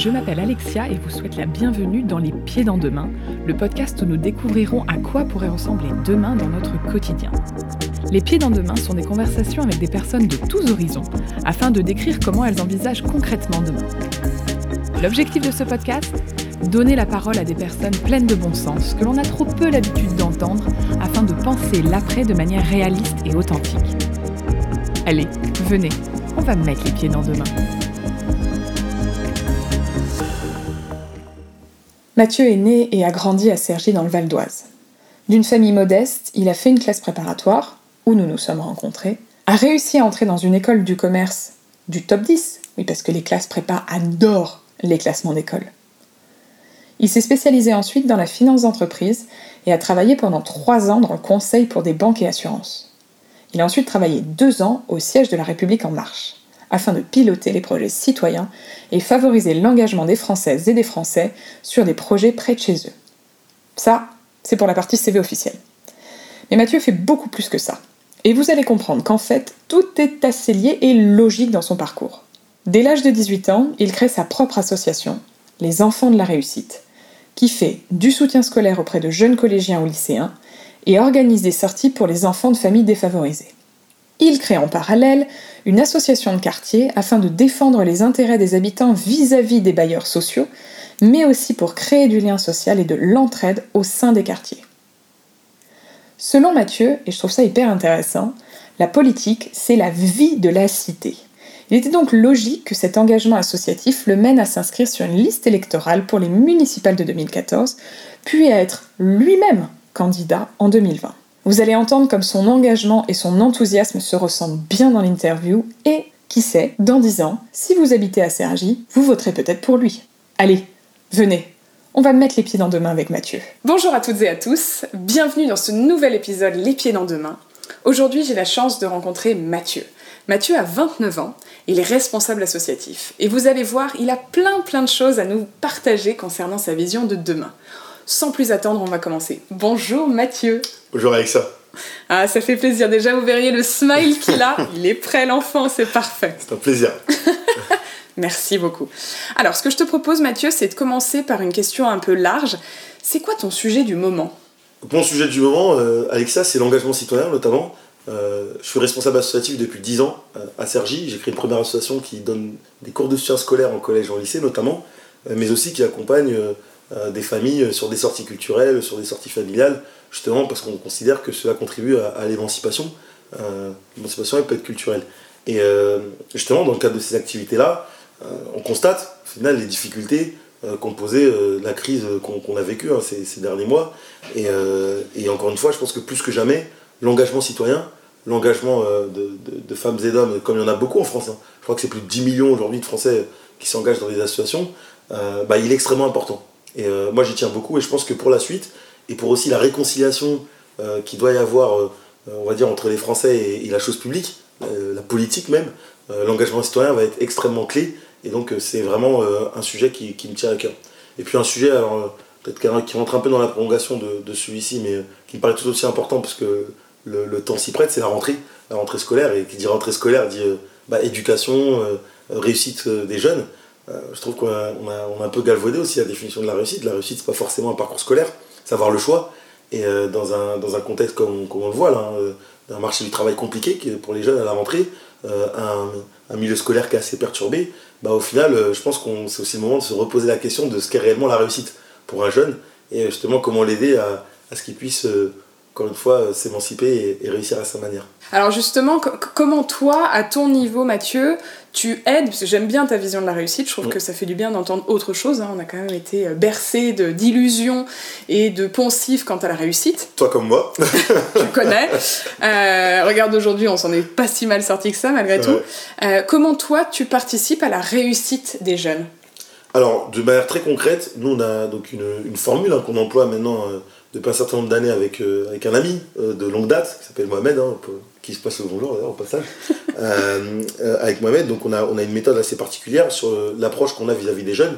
je m'appelle Alexia et vous souhaite la bienvenue dans Les Pieds dans Demain, le podcast où nous découvrirons à quoi pourrait ressembler demain dans notre quotidien. Les Pieds dans Demain sont des conversations avec des personnes de tous horizons afin de décrire comment elles envisagent concrètement demain. L'objectif de ce podcast? Donner la parole à des personnes pleines de bon sens que l'on a trop peu l'habitude d'entendre afin de penser l'après de manière réaliste et authentique. Allez, venez, on va mettre les pieds dans demain. Mathieu est né et a grandi à Cergy dans le Val d'Oise. D'une famille modeste, il a fait une classe préparatoire, où nous nous sommes rencontrés, a réussi à entrer dans une école du commerce du top 10, oui parce que les classes prépa adorent les classements d'école. Il s'est spécialisé ensuite dans la finance d'entreprise et a travaillé pendant trois ans dans le conseil pour des banques et assurances. Il a ensuite travaillé deux ans au siège de la République en marche, afin de piloter les projets citoyens et favoriser l'engagement des Françaises et des Français sur des projets près de chez eux. Ça, c'est pour la partie CV officielle. Mais Mathieu fait beaucoup plus que ça. Et vous allez comprendre qu'en fait, tout est assez lié et logique dans son parcours. Dès l'âge de 18 ans, il crée sa propre association, Les Enfants de la Réussite, qui fait du soutien scolaire auprès de jeunes collégiens ou lycéens et organise des sorties pour les enfants de familles défavorisées. Il crée en parallèle une association de quartier afin de défendre les intérêts des habitants vis-à-vis des bailleurs sociaux, mais aussi pour créer du lien social et de l'entraide au sein des quartiers. Selon Mathieu, et je trouve ça hyper intéressant, la politique, c'est la vie de la cité. Il était donc logique que cet engagement associatif le mène à s'inscrire sur une liste électorale pour les municipales de 2014, puis à être lui-même candidat en 2020. Vous allez entendre comme son engagement et son enthousiasme se ressemblent bien dans l'interview et, qui sait, dans 10 ans, si vous habitez à Sergi, vous voterez peut-être pour lui. Allez, venez, on va mettre les pieds dans deux mains avec Mathieu. Bonjour à toutes et à tous, bienvenue dans ce nouvel épisode Les pieds dans deux mains. Aujourd'hui, j'ai la chance de rencontrer Mathieu. Mathieu a 29 ans, il est responsable associatif. Et vous allez voir, il a plein plein de choses à nous partager concernant sa vision de demain. Sans plus attendre, on va commencer. Bonjour Mathieu. Bonjour Alexa. Ah, ça fait plaisir. Déjà, vous verriez le smile qu'il a. Il est prêt, l'enfant, c'est parfait. C'est un plaisir. Merci beaucoup. Alors, ce que je te propose, Mathieu, c'est de commencer par une question un peu large. C'est quoi ton sujet du moment? Mon sujet du moment, euh, Alexa, c'est l'engagement citoyen notamment. Euh, je suis responsable associatif depuis 10 ans euh, à Cergy. J'ai créé une première association qui donne des cours de soutien scolaire en collège et en lycée notamment, mais aussi qui accompagne des familles sur des sorties culturelles, sur des sorties familiales, justement parce qu'on considère que cela contribue à, l'émancipation. L'émancipation, elle peut être culturelle. Et justement, dans le cadre de ces activités-là, on constate, au final, les difficultés qu'ont posé la crise qu'on a vécue hein, ces, derniers mois. Et, encore une fois, je pense que plus que jamais, l'engagement citoyen, l'engagement euh, de, femmes et d'hommes, comme il y en a beaucoup en France, hein. je crois que c'est plus de 10 millions aujourd'hui de Français qui s'engagent dans des associations, euh, bah, il est extrêmement important. Et euh, moi j'y tiens beaucoup et je pense que pour la suite, et pour aussi la réconciliation qui doit y avoir, on va dire, entre les Français et, la chose publique, la politique même, l'engagement citoyen va être extrêmement clé. Et donc c'est vraiment un sujet qui, me tient à cœur. Et puis un sujet, alors peut-être qui rentre un peu dans la prolongation de, celui-ci, mais qui me paraît tout aussi important parce que le, temps s'y prête, c'est la rentrée, la rentrée scolaire. Et qui dit rentrée scolaire dit euh, bah, éducation, euh, réussite euh, des jeunes. Je trouve qu'on a, un peu galvaudé aussi la définition de la réussite. La réussite, c'est pas forcément un parcours scolaire, c'est avoir le choix. Et dans, un, dans un contexte comme, comme on le voit là, hein, d'un marché du travail compliqué pour les jeunes à la rentrée, un, un, milieu scolaire qui est assez perturbé, bah, au final, je pense que c'est aussi le moment de se reposer la question de ce qu'est réellement la réussite pour un jeune et justement comment l'aider à, à ce qu'il puisse encore une fois, euh, s'émanciper et, réussir à sa manière. Alors justement, comment toi, à ton niveau, Mathieu, tu aides, parce que j'aime bien ta vision de la réussite, je trouve que ça fait du bien d'entendre autre chose, hein. on a quand même été euh, bercé d'illusions et de poncifs quant à la réussite. Toi comme moi. tu connais. Euh, regarde aujourd'hui, on s'en est pas si mal sorti que ça malgré tout. comment toi, tu participes à la réussite des jeunes? Alors, de manière très concrète, nous on a donc une, formule hein, qu'on emploie maintenant depuis un certain nombre d'années avec, euh, avec un ami euh, de longue date qui s'appelle Mohamed, hein, qui se passe le bonjour d'ailleurs au passage, euh, avec Mohamed. Donc on a, on a une méthode assez particulière sur l'approche qu'on a vis-à-vis des jeunes.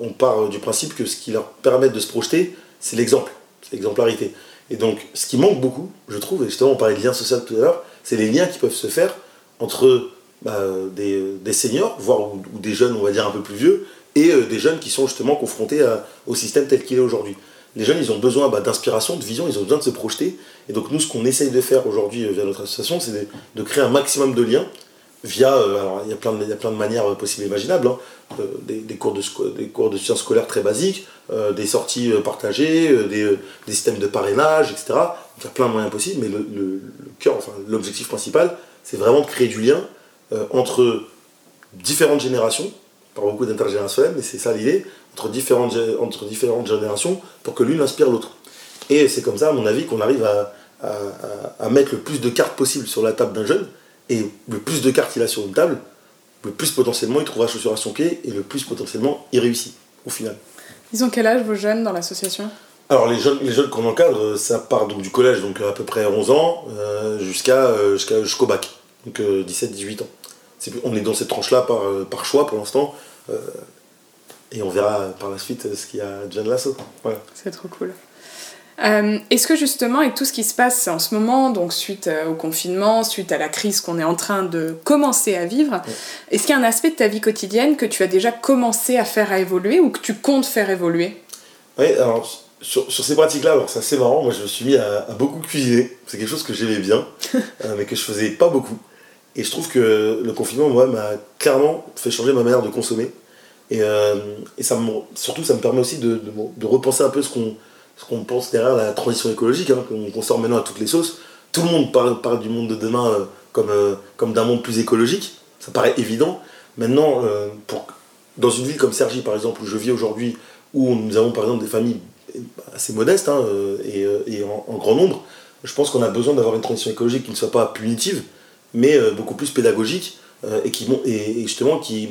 on part du principe que ce qui leur permet de se projeter, c'est l'exemple, c'est l'exemplarité. Et donc ce qui manque beaucoup, je trouve, et justement on parlait de lien social tout à l'heure, c'est les liens qui peuvent se faire entre bah, des, des, seniors, voire ou, des jeunes, on va dire un peu plus vieux, et des jeunes qui sont justement confrontés au système tel qu'il est aujourd'hui. Les jeunes, ils ont besoin bah, d'inspiration, de vision, ils ont besoin de se projeter. Et donc nous, ce qu'on essaye de faire aujourd'hui via notre association, c'est de, créer un maximum de liens via, alors il y, a plein de, manières possibles et imaginables, hein. des, cours de, sciences scolaires très basiques, des sorties partagées, des, systèmes de parrainage, etc. il y a plein de moyens possibles, mais le, cœur, l'objectif principal, c'est vraiment de créer du lien entre différentes générations, par beaucoup d'intergénérationnel, mais c'est ça l'idée, entre différentes, entre différentes générations pour que l'une inspire l'autre. Et c'est comme ça, à mon avis, qu'on arrive à, à, mettre le plus de cartes possible sur la table d'un jeune, et le plus de cartes il a sur une table, le plus potentiellement il trouvera chaussure à son pied, et le plus potentiellement il réussit, au final. Ils ont quel âge vos jeunes dans l'association? Alors les jeunes, les jeunes qu'on encadre, ça part donc du collège, donc à peu près 11 ans, euh, jusqu'à euh, jusqu'au bac, donc 17-18 euh, on est dans cette tranche-là par, euh, par choix pour l'instant. Euh, et on verra par la suite ce qu'il y a de l'assaut. C'est trop cool. Euh, est-ce que justement, avec tout ce qui se passe en ce moment, donc suite au confinement, suite à la crise qu'on est en train de commencer à vivre, est-ce qu'il y a un aspect de ta vie quotidienne que tu as déjà commencé à faire à évoluer ou que tu comptes faire évoluer? Oui, alors sur, ces pratiques-là, alors c'est assez marrant, moi je me suis mis à, à beaucoup cuisiner, c'est quelque chose que j'aimais bien, mais que je faisais pas beaucoup. Et je trouve que le confinement, moi, m'a clairement fait changer ma manière de consommer. Et, euh, et ça surtout, ça me permet aussi de, de, repenser un peu ce qu'on pense derrière la transition écologique, hein, qu'on sort maintenant à toutes les sauces. Tout le monde parle, parle du monde de demain euh, comme, euh, comme d'un monde plus écologique. Ça paraît évident. Maintenant, pour, dans une ville comme Sergi, par exemple, où je vis aujourd'hui, où nous avons par exemple des familles assez modestes hein, et, et en, grand nombre, je pense qu'on a besoin d'avoir une transition écologique qui ne soit pas punitive, mais euh, beaucoup plus pédagogiques euh, et, qui, et justement qui,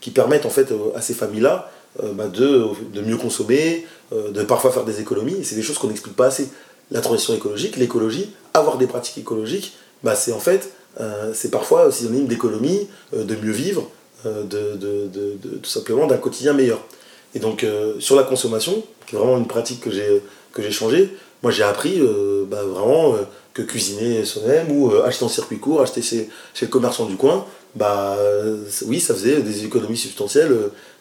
qui permettent en fait à ces familles-là euh, bah, de, de, mieux consommer, de parfois faire des économies. Et c'est des choses qu'on n'explique pas assez. La transition écologique, l'écologie, avoir des pratiques écologiques, bah, c'est en fait, c'est parfois synonyme d'économie, de mieux vivre, de, de, tout simplement d'un quotidien meilleur. Et donc sur la consommation, qui est vraiment une pratique que j'ai changée, moi j'ai appris bah, vraiment que cuisiner soi-même ou euh, acheter en circuit court, acheter chez, chez, le commerçant du coin, bah euh, oui, ça faisait des économies substantielles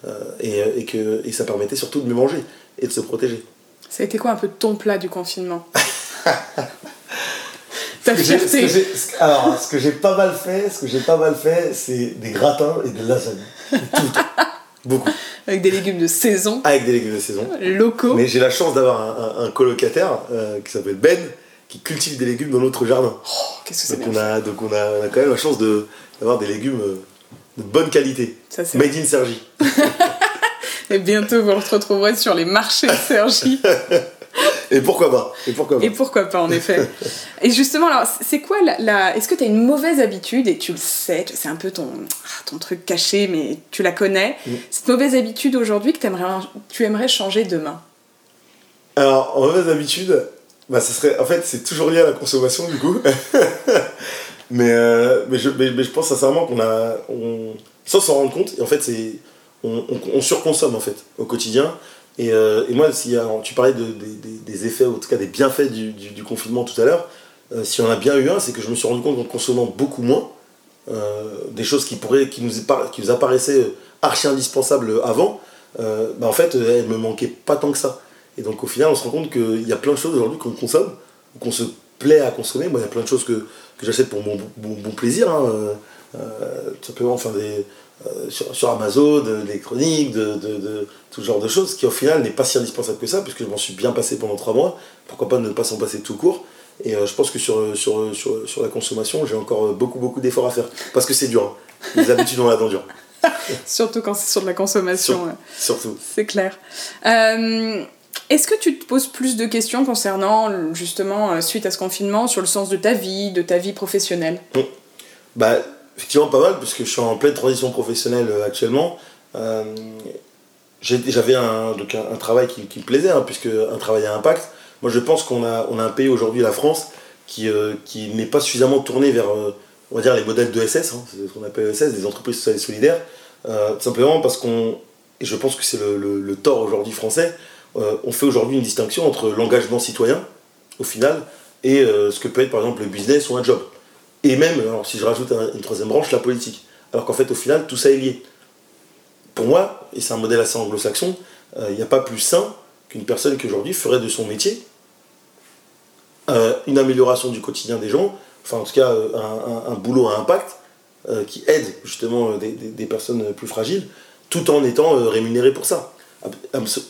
euh, et, et, que, et ça permettait surtout de mieux manger et de se protéger. Ça a été quoi un peu ton plat du confinement? Ta fierté Alors, ce que j'ai pas mal fait, ce que j'ai pas mal fait, c'est des gratins et des lasagnes. Tout le temps. Beaucoup. Avec des légumes de saison. Avec des légumes de saison. Locaux. Mais j'ai la chance d'avoir un, un, colocataire qui s'appelle Ben, qui cultivent des légumes dans notre jardin. Oh, qu'est-ce que c'est donc, on a, donc on a, quand même la chance d'avoir des légumes euh, de bonne qualité. Ça, Made in Sergi. Et bientôt vous le retrouverez sur les marchés de Sergi. Et pourquoi pas Et pourquoi pas Et pourquoi pas, en effet. et justement, alors, c'est quoi la... Est-ce que tu as une mauvaise habitude, et tu le sais, c'est un peu ton, ah, ton truc caché, mais tu la connais, mm. cette mauvaise habitude aujourd'hui que aimerais, tu aimerais changer demain? Alors, en mauvaise habitude, bah, ça serait, en fait, c'est toujours lié à la consommation, du coup. mais, euh, mais, je, mais, je pense sincèrement qu'on a. On, sans s'en rendre compte, et en fait, c'est. On, on, surconsomme, en fait, au quotidien. Et, euh, et moi, si, tu parlais de, des effets, en tout cas des bienfaits du, du, confinement tout à l'heure, euh, si on a bien eu un, c'est que je me suis rendu compte qu'en consommant beaucoup moins, des choses qui, pourraient, qui, nous, qui nous apparaissaient archi indispensables avant, bah, en fait, elles me manquaient pas tant que ça. Et donc au final, on se rend compte qu'il y a plein de choses aujourd'hui qu'on consomme, qu'on se plaît à consommer. Moi, il y a plein de choses que, que j'achète pour mon bon, plaisir, hein. euh, tout simplement enfin, des, euh, sur, sur, Amazon, de l'électronique, de, de, de, tout genre de choses, qui au final n'est pas si indispensable que ça, puisque je m'en suis bien passé pendant trois mois. Pourquoi pas ne pas s'en passer tout court Et euh, je pense que sur, sur, sur, sur la consommation, j'ai encore beaucoup, beaucoup d'efforts à faire, parce que c'est dur. Hein. Les habitudes, on la dent dur. surtout quand c'est sur de la consommation. surtout. C'est clair. Est-ce que tu te poses plus de questions concernant, justement, euh, suite à ce confinement, sur le sens de ta vie, de ta vie professionnelle? Bah, effectivement, pas mal, puisque je suis en pleine transition professionnelle euh, actuellement. Euh, j'avais un, un, travail qui, me plaisait, hein, puisque un travail à impact. Moi, je pense qu'on a, on a un pays aujourd'hui, la France, qui, qui n'est pas suffisamment tourné vers, on va dire, les modèles de SS, hein, c'est ce qu'on appelle SS, des entreprises sociales et solidaires, simplement parce qu'on, et je pense que c'est le, le tort aujourd'hui français, euh, on fait aujourd'hui une distinction entre l'engagement citoyen, au final, et euh, ce que peut être par exemple le business ou un job. Et même, alors, si je rajoute une troisième branche, la politique. Alors qu'en fait, au final, tout ça est lié. pour moi, et c'est un modèle assez anglo-saxon, il n'y a pas plus sain qu'une personne qui aujourd'hui ferait de son métier une amélioration du quotidien des gens, enfin en tout cas un, boulot à impact qui aide justement des, personnes plus fragiles, tout en étant rémunéré pour ça.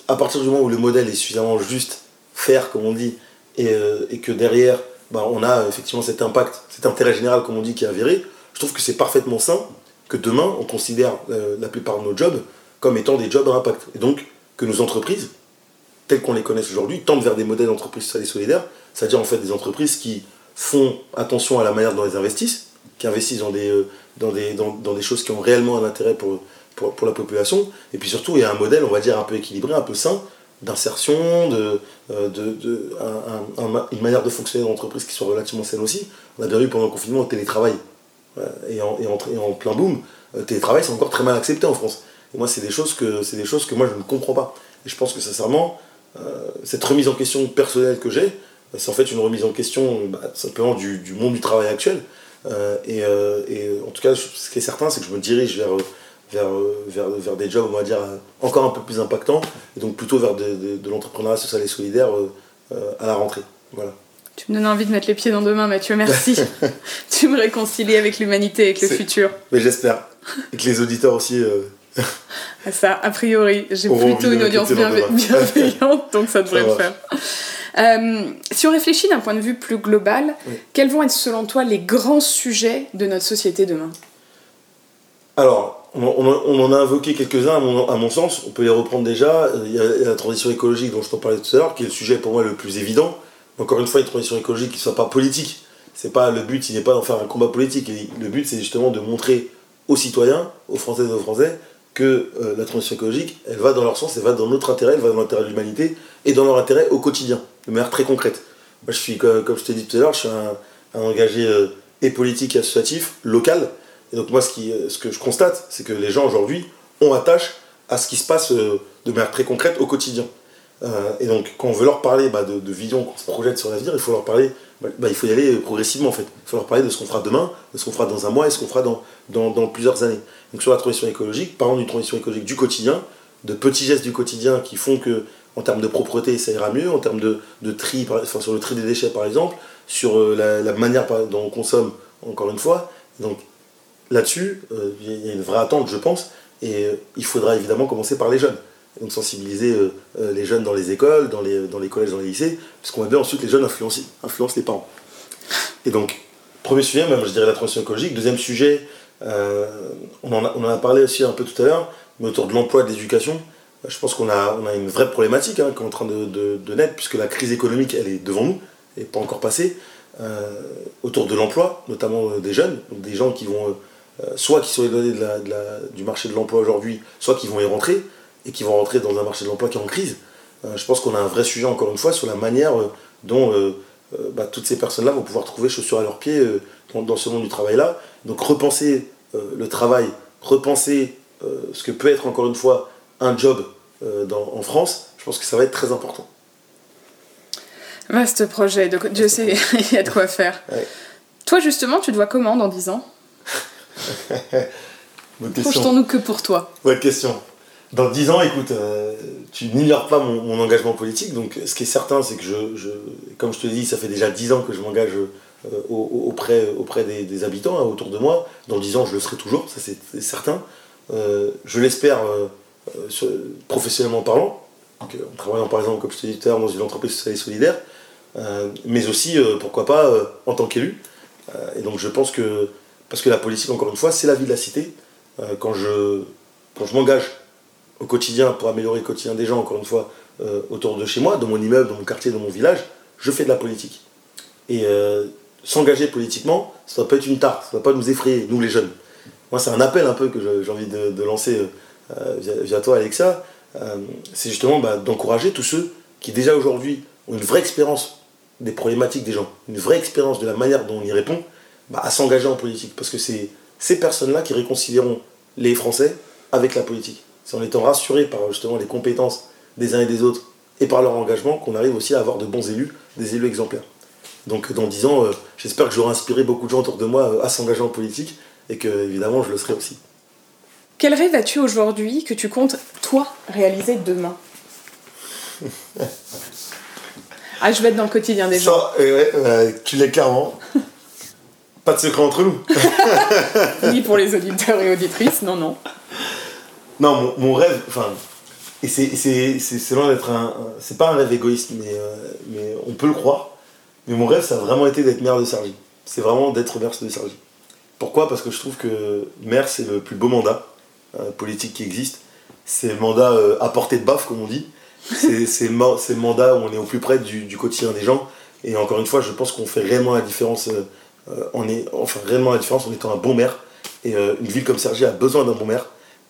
À partir du moment où le modèle est suffisamment juste, faire comme on dit, et, et que derrière bah, on a effectivement cet impact, cet intérêt général, comme on dit, qui est avéré, je trouve que c'est parfaitement sain que demain, on considère euh, la plupart de nos jobs comme étant des jobs à impact. Et donc, que nos entreprises, telles qu'on les connaisse aujourd'hui, tendent vers des modèles d'entreprise sociales et solidaires, c'est-à-dire en fait des entreprises qui font attention à la manière dont elles investissent, qui investissent dans des, euh, choses qui ont réellement un intérêt pour, pour, la population, et puis surtout, il y a un modèle, on va dire, un peu équilibré, un peu sain, d'insertion, de, euh, de, une manière de fonctionner dans l'entreprise qui soit relativement saine aussi. On a bien vu pendant le confinement le télétravail. Et en, et en, plein boom, le télétravail c'est encore très mal accepté en France. Et moi c'est des choses que c'est des choses que moi je ne comprends pas. Et je pense que sincèrement, euh, cette remise en question personnelle que j'ai, c'est en fait une remise en question bah, simplement du, du, monde du travail actuel. Euh, et, et, en tout cas, ce qui est certain, c'est que je me dirige vers vers, vers, vers, des jobs, on va dire, encore un peu plus impactants, et donc plutôt vers de, de, l'entrepreneuriat social et solidaire euh, euh, à la rentrée. Voilà. Tu me donnes envie de mettre les pieds dans deux mains, Mathieu, merci. tu me réconcilies avec l'humanité, avec le futur. Mais j'espère. Et que les auditeurs aussi. Euh, Ça, a priori, j'ai plutôt une audience bienveillante, donc ça devrait le faire. si on réfléchit d'un point de vue plus global, quels vont être selon toi les grands sujets de notre société demain? Alors, on, en a invoqué quelques-uns à mon, sens, on peut les reprendre déjà. Il y a la transition écologique dont je t'en parlais tout à l'heure, qui est le sujet pour moi le plus évident. Encore une fois, une transition écologique qui ne soit pas politique. C'est pas le but, il n'est pas d'en faire un combat politique. Le but, c'est justement de montrer aux citoyens, aux Françaises et aux Français, que euh, la transition écologique, elle va dans leur sens, elle va dans notre intérêt, elle va dans l'intérêt de l'humanité et dans leur intérêt au quotidien, de manière très concrète. Moi, je suis, comme, je t'ai dit tout à l'heure, je suis un, engagé euh, et politique et associatif, local, et donc moi, ce, que je constate, c'est que les gens aujourd'hui ont attache à ce qui se passe euh, de manière très concrète au quotidien. Euh, et donc quand on veut leur parler bah, de, vision, qu'on se projette sur l'avenir, il faut leur parler, bah, bah, il faut y aller progressivement en fait. Il faut leur parler de ce qu'on fera demain, de ce qu'on fera dans un mois et ce qu'on fera dans, plusieurs années. Donc sur la transition écologique, parlons d'une transition écologique du quotidien, de petits gestes du quotidien qui font que en termes de propreté ça ira mieux, en termes de, de tri, enfin, sur le tri des déchets par exemple, sur euh, la, la manière dont on consomme encore une fois. Donc là-dessus, euh, il y a une vraie attente, je pense, et euh, il faudra évidemment commencer par les jeunes. Donc sensibiliser euh, les jeunes dans les écoles, dans les, collèges, dans les lycées, puisqu'on va bien ensuite les jeunes influencent, influencent les parents. Et donc, premier sujet, même je dirais la transition écologique. Deuxième sujet, on, en a, parlé aussi un peu tout à l'heure, mais autour de l'emploi et de l'éducation. Je pense qu'on a, une vraie problématique hein, qui est en train de, naître, puisque la crise économique, elle est devant nous, et pas encore passée, autour de l'emploi, notamment des jeunes, des gens qui vont soit qui sont éloignés de du marché de l'emploi aujourd'hui, soit qui vont y rentrer, et qui vont rentrer dans un marché de l'emploi qui est en crise. Euh, je pense qu'on a un vrai sujet, encore une fois, sur la manière euh, dont bah, toutes ces personnes-là vont pouvoir trouver chaussures à leurs pieds dans, ce monde du travail-là. Donc repenser le travail, repenser ce que peut être, encore une fois, un job en France, je pense que ça va être très important. Vaste projet, Dieu sait, il y a de quoi faire. Toi, justement, tu te vois comment dans 10 ans? Projetons-nous que pour toi. Bonne question. Dans 10 ans, écoute, euh, tu n'ignores pas mon, engagement politique. Donc, ce qui est certain, c'est que je, comme je te dis, ça fait déjà 10 ans que je m'engage euh, auprès, auprès des, habitants hein, autour de moi. Dans 10 ans, je le serai toujours, ça c'est certain. Euh, je l'espère professionnellement parlant, en travaillant par exemple, comme je te disais tout à l'heure, dans une entreprise sociale et solidaire, mais aussi, pourquoi pas, en tant qu'élu. et donc, je pense que parce que la politique, encore une fois, c'est la vie de la cité. Euh, quand je, quand je m'engage au quotidien pour améliorer le quotidien des gens, encore une fois, euh, autour de chez moi, dans mon immeuble, dans mon quartier, dans mon village, je fais de la politique. Et euh, s'engager politiquement, ça ne doit pas être une tarte, ça ne doit pas nous effrayer, nous les jeunes. Moi, c'est un appel un peu que j'ai envie de, lancer via, toi, Alexa. c'est justement bah, d'encourager tous ceux qui, déjà aujourd'hui, ont une vraie expérience des problématiques des gens, une vraie expérience de la manière dont on y répond, bah, à s'engager en politique. Parce que c'est ces personnes-là qui réconcilieront les Français avec la politique. C'est en étant rassurés par justement les compétences des uns et des autres et par leur engagement qu'on arrive aussi à avoir de bons élus, des élus exemplaires. Donc dans dix ans, euh, j'espère que j'aurai inspiré beaucoup de gens autour de moi euh, à s'engager en politique et que évidemment je le serai aussi. Quel rêve as-tu aujourd'hui que tu comptes, toi, réaliser demain? Ah, je vais être dans le quotidien des gens. tu l'es clairement. Pas de secret entre nous. Ni pour les auditeurs et auditrices, non, non. Non, mon, rêve, enfin, et c'est loin d'être un, C'est pas un rêve égoïste, mais, euh, mais on peut le croire. Mais mon rêve, ça a vraiment été d'être maire de Sergi. C'est vraiment d'être maire de Sergi. Pourquoi? Parce que je trouve que maire, c'est le plus beau mandat euh, politique qui existe. C'est le mandat euh, à portée de baffe, comme on dit. C'est le, mandat où on est au plus près du, quotidien des gens. Et encore une fois, je pense qu'on fait réellement la différence. On est, enfin, réellement la différence en étant un bon maire. Et une ville comme Sergi a besoin d'un bon maire.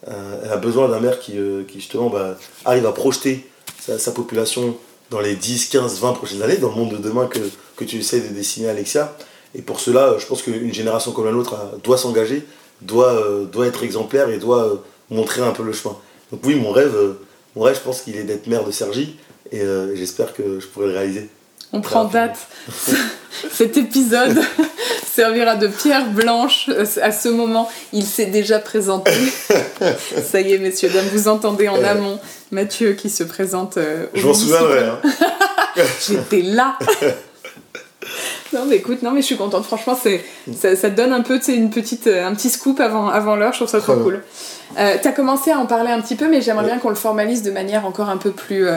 Euh, elle a besoin d'un maire qui, euh, justement bah, arrive à projeter sa, population dans les 10, 15, 20 prochaines années, dans le monde de demain que, tu essaies de dessiner, Alexia. Et pour cela, je pense qu'une génération comme la nôtre doit s'engager, doit, euh, doit être exemplaire et doit montrer un peu le chemin. Donc oui, mon rêve, mon rêve je pense qu'il est d'être maire de Sergi, et j'espère que je pourrai le réaliser. On prend date. Cet épisode servira de pierre blanche à ce moment. Il s'est déjà présenté. Ça y est, messieurs, dames, vous entendez en amont Mathieu qui se présente euh, Je m'en souviendrai. Hein. J'étais là. Non mais écoute, non mais je suis contente. Franchement, c'est ça, ça, donne un peu, une petite, euh, un petit scoop avant, avant l'heure. Je trouve ça trop cool. Euh, tu as commencé à en parler un petit peu, mais j'aimerais bien qu'on le formalise de manière encore un peu plus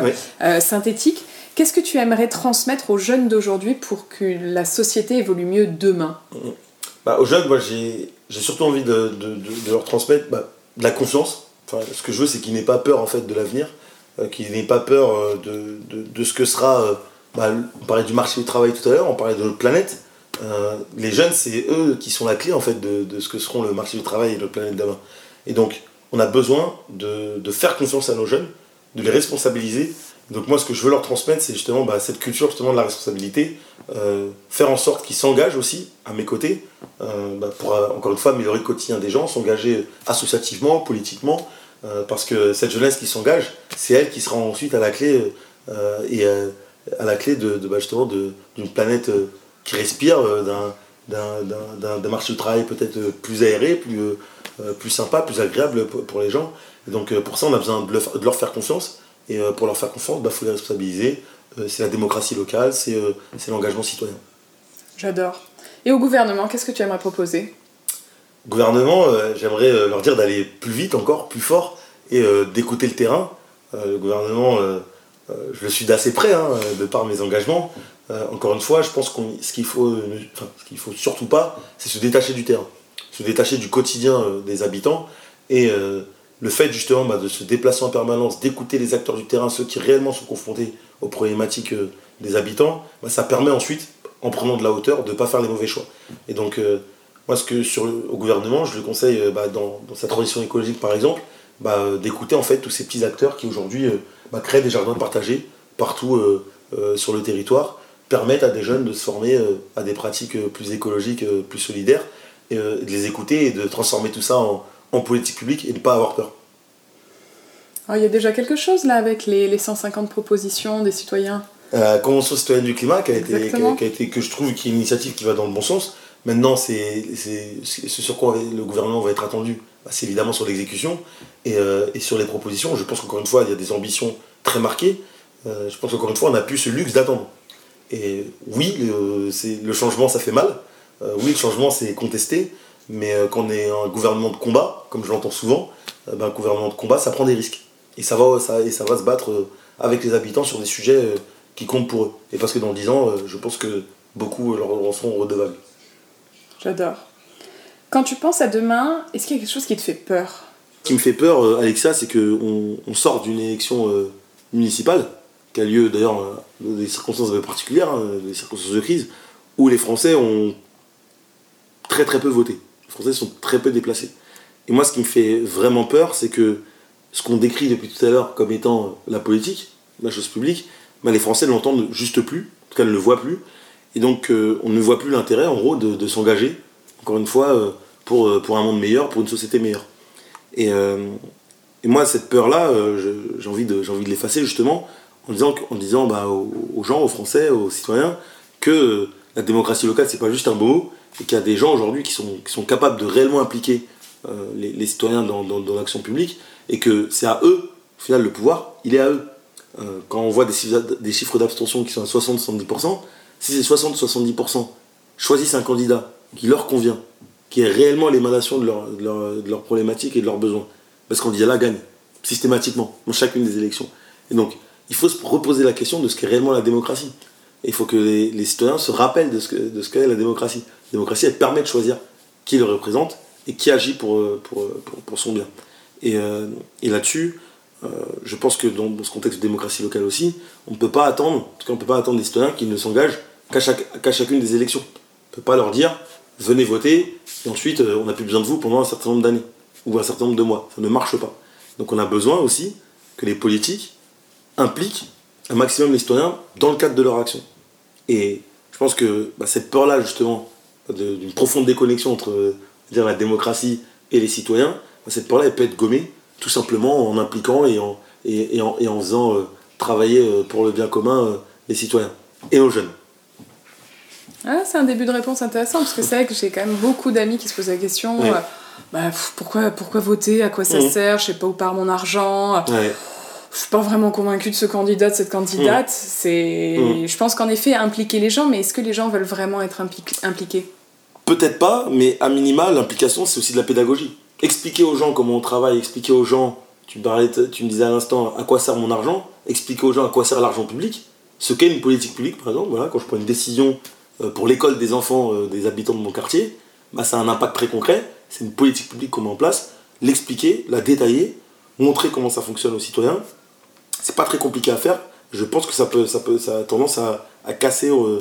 synthétique. Qu'est-ce que tu aimerais transmettre aux jeunes d'aujourd'hui pour que la société évolue mieux demain? Bah, Aux jeunes, moi j'ai surtout envie de, leur transmettre bah, de la confiance. Enfin, ce que je veux, c'est qu'ils n'aient pas peur en fait de l'avenir, euh, qu'ils n'aient pas peur euh, de, ce que sera. Euh, bah, on parlait du marché du travail tout à l'heure, on parlait de notre planète. les jeunes, c'est eux qui sont la clé en fait de, ce que seront le marché du travail et notre planète demain. Et donc, on a besoin de faire confiance à nos jeunes, de les responsabiliser donc moi, ce que je veux leur transmettre, c'est justement bah, cette culture justement de la responsabilité, euh, faire en sorte qu'ils s'engagent aussi à mes côtés, euh, bah, pour euh, encore une fois améliorer le quotidien des gens, s'engager associativement, politiquement, parce que cette jeunesse qui s'engage, c'est elle qui sera ensuite à la clé et à la clé de, bah, justement d'une planète qui respire, d'un marché du travail peut-être plus aéré, plus, plus sympa, plus agréable pour, les gens. Et donc pour ça, on a besoin de leur faire confiance et euh, pour leur faire confiance, il bah, faut les responsabiliser. Euh, c'est la démocratie locale, euh, c'est l'engagement citoyen. J'adore. Et au gouvernement, qu'est-ce que tu aimerais proposer? Gouvernement, j'aimerais leur dire d'aller plus vite encore, plus fort, et d'écouter le terrain. le gouvernement, je le suis d'assez près, hein, de par mes engagements. encore une fois, je pense que ce qu'il faut, ce qu'il faut surtout pas, c'est se détacher du terrain, se détacher du quotidien des habitants et le fait justement bah, de se déplacer en permanence, d'écouter les acteurs du terrain, ceux qui réellement sont confrontés aux problématiques euh, des habitants, bah, ça permet ensuite, en prenant de la hauteur, de ne pas faire les mauvais choix. Et donc, euh, moi, ce que sur au gouvernement, je le conseille euh, bah, dans, sa transition écologique, par exemple, d'écouter en fait tous ces petits acteurs qui aujourd'hui créent des jardins partagés partout sur le territoire, permettent à des jeunes de se former à des pratiques plus écologiques, plus solidaires, et de les écouter et de transformer tout ça en, en politique publique et ne pas avoir peur. il y a déjà quelque chose là avec les, les 150 propositions des citoyens. La Convention citoyenne du climat, qui a, été, qui a, été, que je trouve qui est une initiative qui va dans le bon sens. Maintenant, c'est ce sur quoi le gouvernement va être attendu, bah, c'est évidemment sur l'exécution et, euh, et, sur les propositions. Je pense qu'encore une fois, il y a des ambitions très marquées. Euh, je pense qu'encore une fois, on n'a plus ce luxe d'attendre. Et oui, le, le, changement, ça fait mal. Euh, oui, le changement, c'est contesté. Mais euh, quand on est un gouvernement de combat, comme je l'entends souvent, euh, ben, un gouvernement de combat, ça prend des risques. Et ça va, ça, et ça va se battre euh, avec les habitants sur des sujets qui comptent pour eux. Et parce que dans 10 ans, je pense que beaucoup leur en seront redevables. J'adore. Quand tu penses à demain, est-ce qu'il y a quelque chose qui te fait peur? Ce qui me fait peur, Alexa, c'est qu'on on sort d'une élection municipale, qui a lieu d'ailleurs dans des circonstances particulières, hein, des circonstances de crise, où les Français ont très très peu voté. Français sont très peu déplacés. Et moi, ce qui me fait vraiment peur, c'est que ce qu'on décrit depuis tout à l'heure comme étant la politique, la chose publique, bah, les Français ne l'entendent juste plus, en tout cas ne le voient plus. Et donc, euh, on ne voit plus l'intérêt, en gros, de, s'engager, encore une fois, euh, pour, euh, un monde meilleur, pour une société meilleure. Et, moi, cette peur-là, j'ai envie de, l'effacer justement en disant, en bah, aux, gens, aux Français, aux citoyens, que la démocratie locale, c'est pas juste un beau mot, et qu'il y a des gens aujourd'hui qui sont, capables de réellement impliquer les, citoyens dans, l'action publique, et que c'est à eux, au final, le pouvoir, il est à eux. quand on voit des, chiffres d'abstention qui sont à 60-70%, si ces 60-70% choisissent un candidat qui leur convient, qui est réellement l'émanation de leurs leur, leur problématiques et de leurs besoins, parce ce candidat-là gagne, systématiquement, dans chacune des élections. Et donc, il faut se reposer la question de ce qu'est réellement la démocratie. Il faut que les, citoyens se rappellent de ce qu'est la démocratie. La démocratie, elle permet de choisir qui le représente et qui agit pour, pour, pour, son bien. Et, euh, là-dessus, euh, je pense que dans, ce contexte de démocratie locale aussi, on ne peut pas attendre, en tout cas on peut pas attendre des citoyens qui ne s'engagent qu'à chaque, chacune des élections. On ne peut pas leur dire venez voter et ensuite euh, on n'a plus besoin de vous pendant un certain nombre d'années ou un certain nombre de mois. Ça ne marche pas. Donc on a besoin aussi que les politiques impliquent un maximum les citoyens dans le cadre de leur action. Et je pense que bah, cette peur-là, justement, d'une profonde déconnexion entre dire, la démocratie et les citoyens, bah, cette peur-là, elle peut être gommée tout simplement en impliquant et en, et, en, et en faisant euh, travailler euh, pour le bien commun euh, les citoyens et nos jeunes. Ah, c'est un début de réponse intéressant parce que c'est vrai que j'ai quand même beaucoup d'amis qui se posent la question bah, pourquoi, pourquoi voter À quoi ça mmh. sert Je sais pas où part mon argent. Ouais je suis pas vraiment convaincue de ce candidat, de cette candidate. Mmh. C'est, mmh. je pense qu'en effet, impliquer les gens, mais est-ce que les gens veulent vraiment être impliqués? Peut-être pas, mais à minima, l'implication, c'est aussi de la pédagogie. Expliquer aux gens comment on travaille, expliquer aux gens, tu me, parlais, tu me disais à l'instant, à quoi sert mon argent, expliquer aux gens à quoi sert l'argent public, ce qu'est une politique publique, par exemple, voilà, quand je prends une décision euh, pour l'école des enfants euh, des habitants de mon quartier, bah, ça a un impact très concret, c'est une politique publique qu'on met en place, l'expliquer, la détailler, montrer comment ça fonctionne aux citoyens, c'est pas très compliqué à faire. Je pense que ça peut, ça peut, ça a tendance à, casser euh,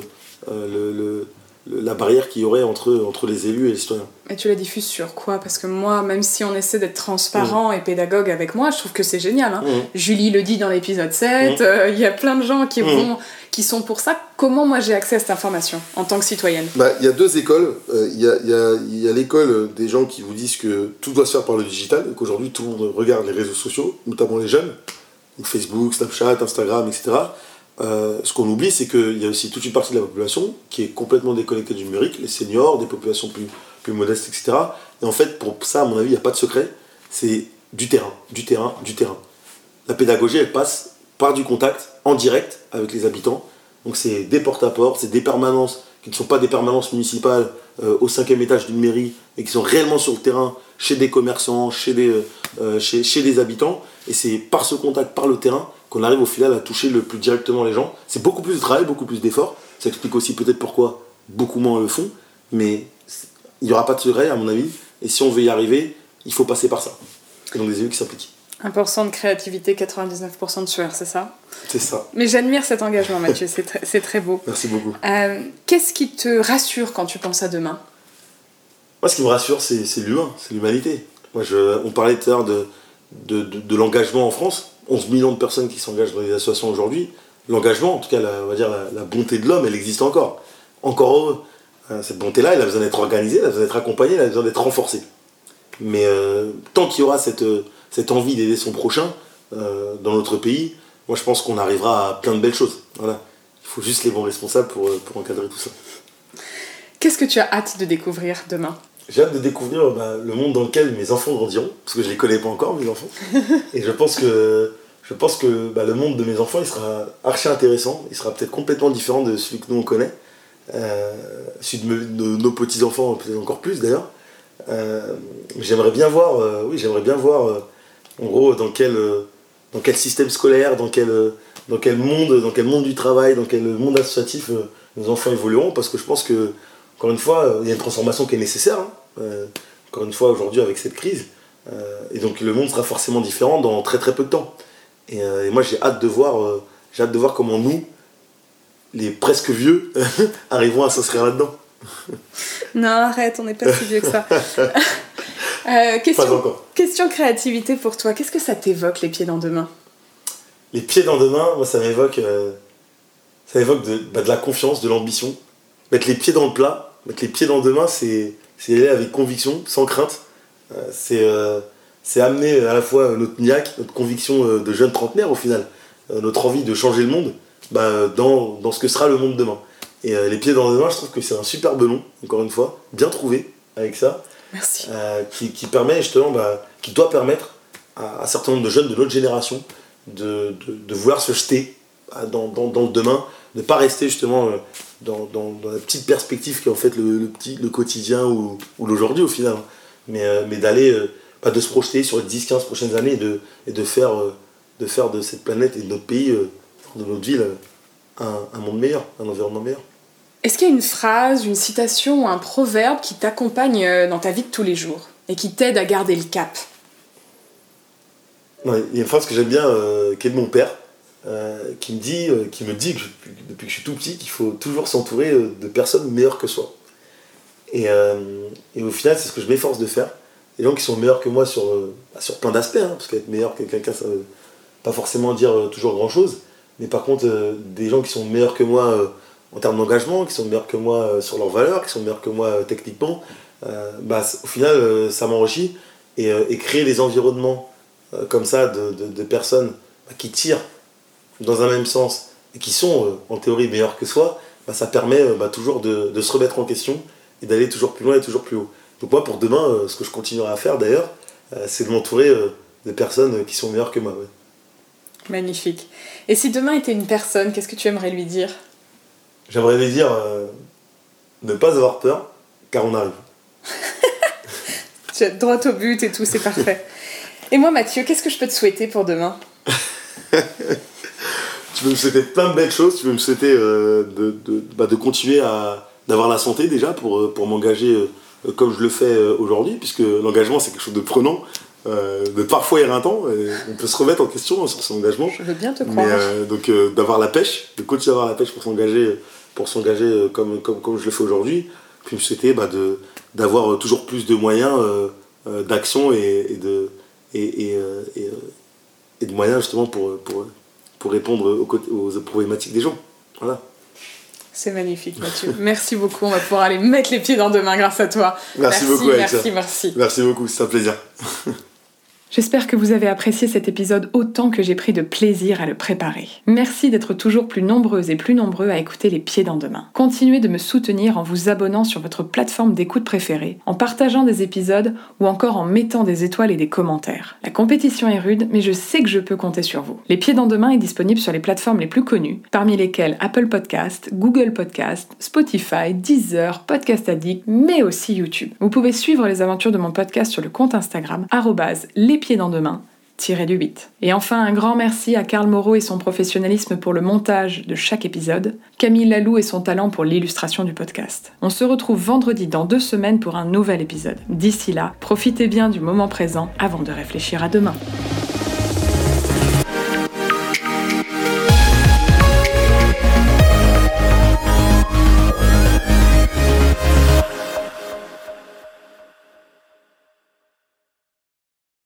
euh, la barrière qu'il y aurait entre, entre les élus et les citoyens. Et tu la diffuses sur quoi? Parce que moi, même si on essaie d'être transparent mmh. et pédagogue avec moi, je trouve que c'est génial. Hein. Mmh. Julie le dit dans l'épisode 7, mmh. euh, il y a plein de gens qui, vont, qui sont pour ça. Comment moi j'ai accès à cette information en tant que citoyenne? Bah, Il y a deux écoles. Il y a, y a l'école des gens qui vous disent que tout doit se faire par le digital, et qu'aujourd'hui tout le monde regarde les réseaux sociaux, notamment les jeunes. Facebook, Snapchat, Instagram, etc. Euh, ce qu'on oublie, c'est qu'il y a aussi toute une partie de la population qui est complètement déconnectée du numérique, les seniors, des populations plus, modestes, etc. Et en fait, pour ça, à mon avis, il n'y a pas de secret. C'est du terrain, du terrain, du terrain. La pédagogie, elle passe par du contact en direct avec les habitants. Donc c'est des porte-à-porte, c'est des permanences qui ne sont pas des permanences municipales euh, au cinquième étage d'une mairie, et qui sont réellement sur le terrain, chez des commerçants, chez des, euh, chez, chez des habitants. Et c'est par ce contact, par le terrain, qu'on arrive au final à toucher le plus directement les gens. C'est beaucoup plus de travail, beaucoup plus d'efforts. Ça explique aussi peut-être pourquoi beaucoup moins le font, mais il n'y aura pas de secret à mon avis. Et si on veut y arriver, il faut passer par ça. Et donc des élus qui s'impliquent. 1% de créativité, 99% de sueur, c'est ça? C'est ça. Mais j'admire cet engagement, Mathieu, c'est très, très, beau. Merci beaucoup. Euh, qu'est-ce qui te rassure quand tu penses à demain? Moi, ce qui me rassure, c'est l'humain, c'est l'humanité. Moi, je, on parlait tout à l'heure de, de, l'engagement en France. 11 millions de personnes qui s'engagent dans les associations aujourd'hui. L'engagement, en tout cas, la, on va dire la, bonté de l'homme, elle existe encore. Encore heureux. Euh, cette bonté-là, elle a besoin d'être organisée, elle a besoin d'être accompagnée, elle a besoin d'être renforcée. Mais euh, tant qu'il y aura cette cette envie d'aider son prochain euh, dans notre pays, moi je pense qu'on arrivera à plein de belles choses. Voilà. Il faut juste les bons responsables pour, pour encadrer tout ça. Qu'est-ce que tu as hâte de découvrir demain? J'ai hâte de découvrir bah, le monde dans lequel mes enfants grandiront, parce que je ne les connais pas encore, mes enfants. Et je pense que, je pense que bah, le monde de mes enfants, il sera archi intéressant. Il sera peut-être complètement différent de celui que nous on connaît. Euh, celui de, nos petits-enfants, peut-être encore plus d'ailleurs. j'aimerais bien voir, oui, j'aimerais bien voir en gros, dans quel, euh, dans quel système scolaire, dans quel, euh, dans quel monde, dans quel monde du travail, dans quel monde associatif euh, nos enfants évolueront, parce que je pense que, encore une fois, il y a une transformation qui est nécessaire, hein. encore une fois aujourd'hui avec cette crise, et donc le monde sera forcément différent dans très très peu de temps. Et, moi j'ai hâte de voir, j'ai hâte de voir comment nous, les presque vieux, arriverons à s'inscrire là-dedans. non, arrête, on n'est pas si vieux que ça. Euh, question, question créativité pour toi. Qu'est-ce que ça t'évoque, les pieds dans deux mains Les pieds dans deux mains, moi, ça m'évoque, euh, ça évoque de, bah, de, la confiance, de l'ambition. Mettre les pieds dans le plat, mettre les pieds dans deux mains, c'est aller avec conviction, sans crainte. Euh, c'est amener à la fois notre niaque, notre conviction de jeune trentenaire au final, notre envie de changer le monde bah, dans, dans, ce que sera le monde demain. Et les pieds dans deux mains, je trouve que c'est un superbe nom, encore une fois, bien trouvé avec ça. Merci. qui, permet justement, bah, qui doit permettre à, un certain nombre de jeunes de notre génération de, de, vouloir se jeter dans, dans, dans, le demain, de ne pas rester justement dans, dans, la petite perspective qui est en fait le, petit, le quotidien ou, ou l'aujourd'hui au final, mais, mais d'aller, pas de se projeter sur les 10-15 prochaines années et de, et de, faire, de faire de cette planète et de notre pays, de notre ville, un, monde meilleur, un environnement meilleur. Est-ce qu'il y a une phrase, une citation ou un proverbe qui t'accompagne euh, dans ta vie de tous les jours et qui t'aide à garder le cap? Il y a une phrase que j'aime bien euh, qui est de mon père, euh, qui, me dit, qui me dit que depuis que je suis tout petit qu'il faut toujours s'entourer de personnes meilleures que soi. Et, au final, c'est ce que je m'efforce de faire. Les gens qui sont meilleurs que moi sur, bah, sur plein d'aspects, hein, parce qu'être meilleur que quelqu'un, ça ne veut pas forcément dire toujours grand-chose. Mais par contre, euh, des gens qui sont meilleurs que moi euh, en termes d'engagement, qui sont meilleurs que moi euh, sur leurs valeurs, qui sont meilleurs que moi techniquement, bah, au final, ça m'enrichit. Et, créer des environnements comme ça de, personnes bah, qui tirent dans un même sens et qui sont en théorie meilleurs que soi, bah, ça permet toujours de, se remettre en question et d'aller toujours plus loin et toujours plus haut. Donc moi, pour demain, ce que je continuerai à faire d'ailleurs, c'est de m'entourer de personnes qui sont meilleures que moi. Magnifique. Et si demain était une personne, qu'est-ce que tu aimerais lui dire? J'aimerais lui dire euh, ne pas avoir peur, car on arrive. tu as droit au but et tout, c'est parfait. et moi, Mathieu, qu'est-ce que je peux te souhaiter pour demain? Tu peux me souhaiter plein de belles choses. Tu peux me souhaiter euh, de, bah, de, continuer à d'avoir la santé déjà pour, euh, pour m'engager comme je le fais aujourd'hui, puisque l'engagement c'est quelque chose de prenant euh, de parfois éreintant. on peut se remettre en question sur son engagement. Je veux bien te croire. Euh, donc euh, d'avoir la pêche, de continuer à avoir la pêche pour s'engager, pour s'engager comme, comme, comme je le fais aujourd'hui. Puis c'était bah, d'avoir toujours plus de moyens d'action et, de, et, et, et, de moyens justement pour, pour, pour répondre aux, aux problématiques des gens. Voilà. C'est magnifique, Mathieu. merci beaucoup. On va pouvoir aller mettre les pieds dans deux mains grâce à toi. Merci, merci beaucoup, Merci, merci. Merci beaucoup, c'est un plaisir. J'espère que vous avez apprécié cet épisode autant que j'ai pris de plaisir à le préparer. Merci d'être toujours plus nombreuses et plus nombreux à écouter Les Pieds dans Demain. Continuez de me soutenir en vous abonnant sur votre plateforme d'écoute préférée, en partageant des épisodes ou encore en mettant des étoiles et des commentaires. La compétition est rude, mais je sais que je peux compter sur vous. Les Pieds dans Demain est disponible sur les plateformes les plus connues, parmi lesquelles Apple Podcast, Google Podcast, Spotify, Deezer, Podcast Addict, mais aussi YouTube. Vous pouvez suivre les aventures de mon podcast sur le compte Instagram les pieds dans demain, tiré du 8. Et enfin, un grand merci à Karl Moreau et son professionnalisme pour le montage de chaque épisode, Camille Lalou et son talent pour l'illustration du podcast. On se retrouve vendredi dans deux semaines pour un nouvel épisode. D'ici là, profitez bien du moment présent avant de réfléchir à demain.